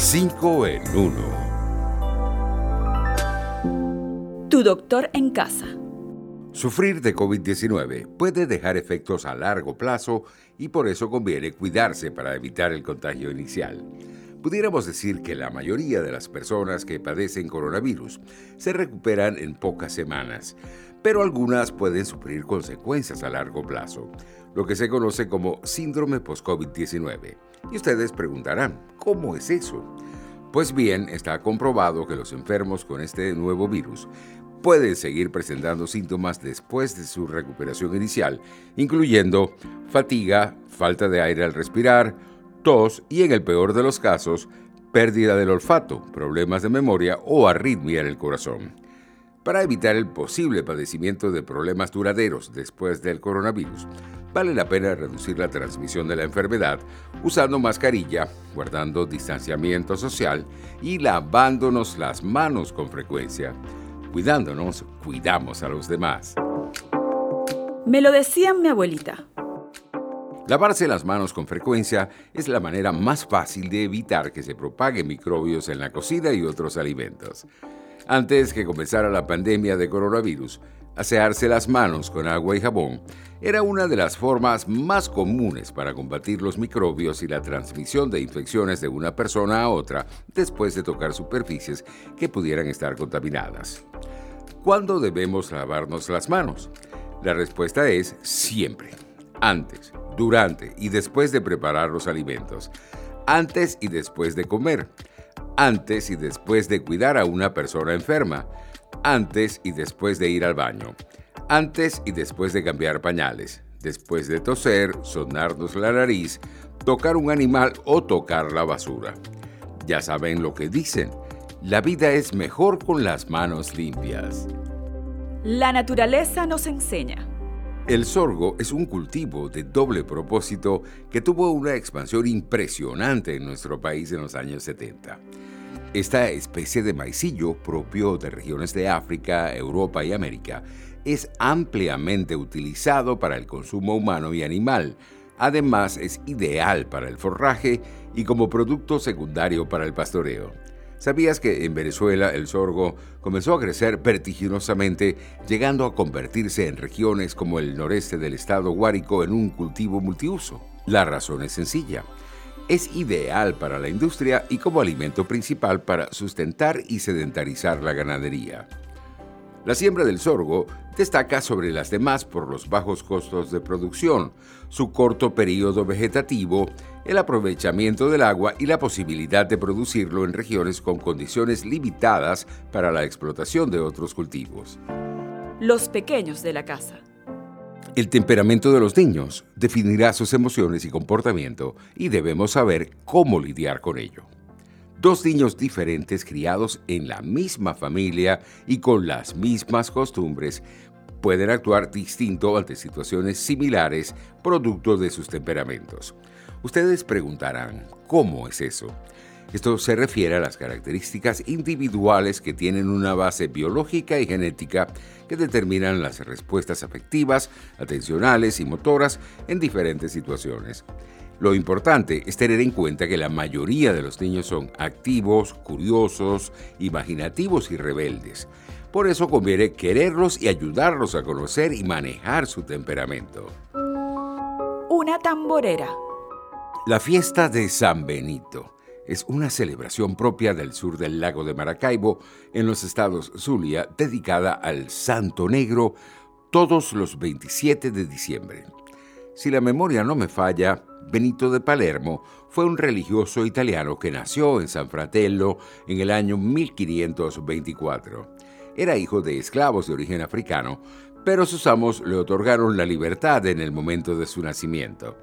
5 en 1. Tu doctor en casa. Sufrir de COVID-19 puede dejar efectos a largo plazo y por eso conviene cuidarse para evitar el contagio inicial. Pudiéramos decir que la mayoría de las personas que padecen coronavirus se recuperan en pocas semanas, pero algunas pueden sufrir consecuencias a largo plazo, lo que se conoce como síndrome post-COVID-19. Y ustedes preguntarán, ¿cómo es eso? Pues bien, está comprobado que los enfermos con este nuevo virus pueden seguir presentando síntomas después de su recuperación inicial, incluyendo fatiga, falta de aire al respirar, tos y, en el peor de los casos, pérdida del olfato, problemas de memoria o arritmia en el corazón. Para evitar el posible padecimiento de problemas duraderos después del coronavirus, vale la pena reducir la transmisión de la enfermedad usando mascarilla, guardando distanciamiento social y lavándonos las manos con frecuencia. Cuidándonos, cuidamos a los demás. Me lo decía mi abuelita. Lavarse las manos con frecuencia es la manera más fácil de evitar que se propaguen microbios en la cocina y otros alimentos. Antes que comenzara la pandemia de coronavirus, asearse las manos con agua y jabón era una de las formas más comunes para combatir los microbios y la transmisión de infecciones de una persona a otra después de tocar superficies que pudieran estar contaminadas. ¿Cuándo debemos lavarnos las manos? La respuesta es siempre. Antes, durante y después de preparar los alimentos. Antes y después de comer. Antes y después de cuidar a una persona enferma antes y después de ir al baño, antes y después de cambiar pañales, después de toser, sonarnos la nariz, tocar un animal o tocar la basura. Ya saben lo que dicen, la vida es mejor con las manos limpias. La naturaleza nos enseña. El sorgo es un cultivo de doble propósito que tuvo una expansión impresionante en nuestro país en los años 70. Esta especie de maicillo, propio de regiones de África, Europa y América, es ampliamente utilizado para el consumo humano y animal. Además, es ideal para el forraje y como producto secundario para el pastoreo. ¿Sabías que en Venezuela el sorgo comenzó a crecer vertiginosamente, llegando a convertirse en regiones como el noreste del estado Guárico en un cultivo multiuso? La razón es sencilla es ideal para la industria y como alimento principal para sustentar y sedentarizar la ganadería. La siembra del sorgo destaca sobre las demás por los bajos costos de producción, su corto periodo vegetativo, el aprovechamiento del agua y la posibilidad de producirlo en regiones con condiciones limitadas para la explotación de otros cultivos. Los pequeños de la casa. El temperamento de los niños definirá sus emociones y comportamiento y debemos saber cómo lidiar con ello. Dos niños diferentes criados en la misma familia y con las mismas costumbres pueden actuar distinto ante situaciones similares producto de sus temperamentos. Ustedes preguntarán, ¿cómo es eso? Esto se refiere a las características individuales que tienen una base biológica y genética que determinan las respuestas afectivas, atencionales y motoras en diferentes situaciones. Lo importante es tener en cuenta que la mayoría de los niños son activos, curiosos, imaginativos y rebeldes. Por eso conviene quererlos y ayudarlos a conocer y manejar su temperamento. Una tamborera. La fiesta de San Benito es una celebración propia del sur del lago de Maracaibo, en los estados Zulia, dedicada al Santo Negro todos los 27 de diciembre. Si la memoria no me falla, Benito de Palermo fue un religioso italiano que nació en San Fratello en el año 1524. Era hijo de esclavos de origen africano, pero sus amos le otorgaron la libertad en el momento de su nacimiento.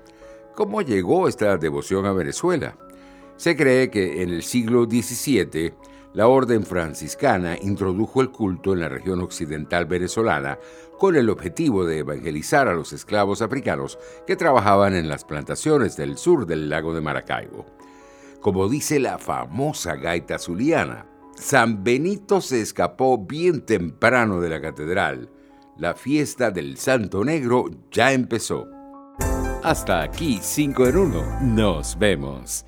¿Cómo llegó esta devoción a Venezuela? Se cree que en el siglo XVII la orden franciscana introdujo el culto en la región occidental venezolana con el objetivo de evangelizar a los esclavos africanos que trabajaban en las plantaciones del sur del lago de Maracaibo. Como dice la famosa gaita zuliana, San Benito se escapó bien temprano de la catedral. La fiesta del Santo Negro ya empezó. Hasta aquí 5 en 1. Nos vemos.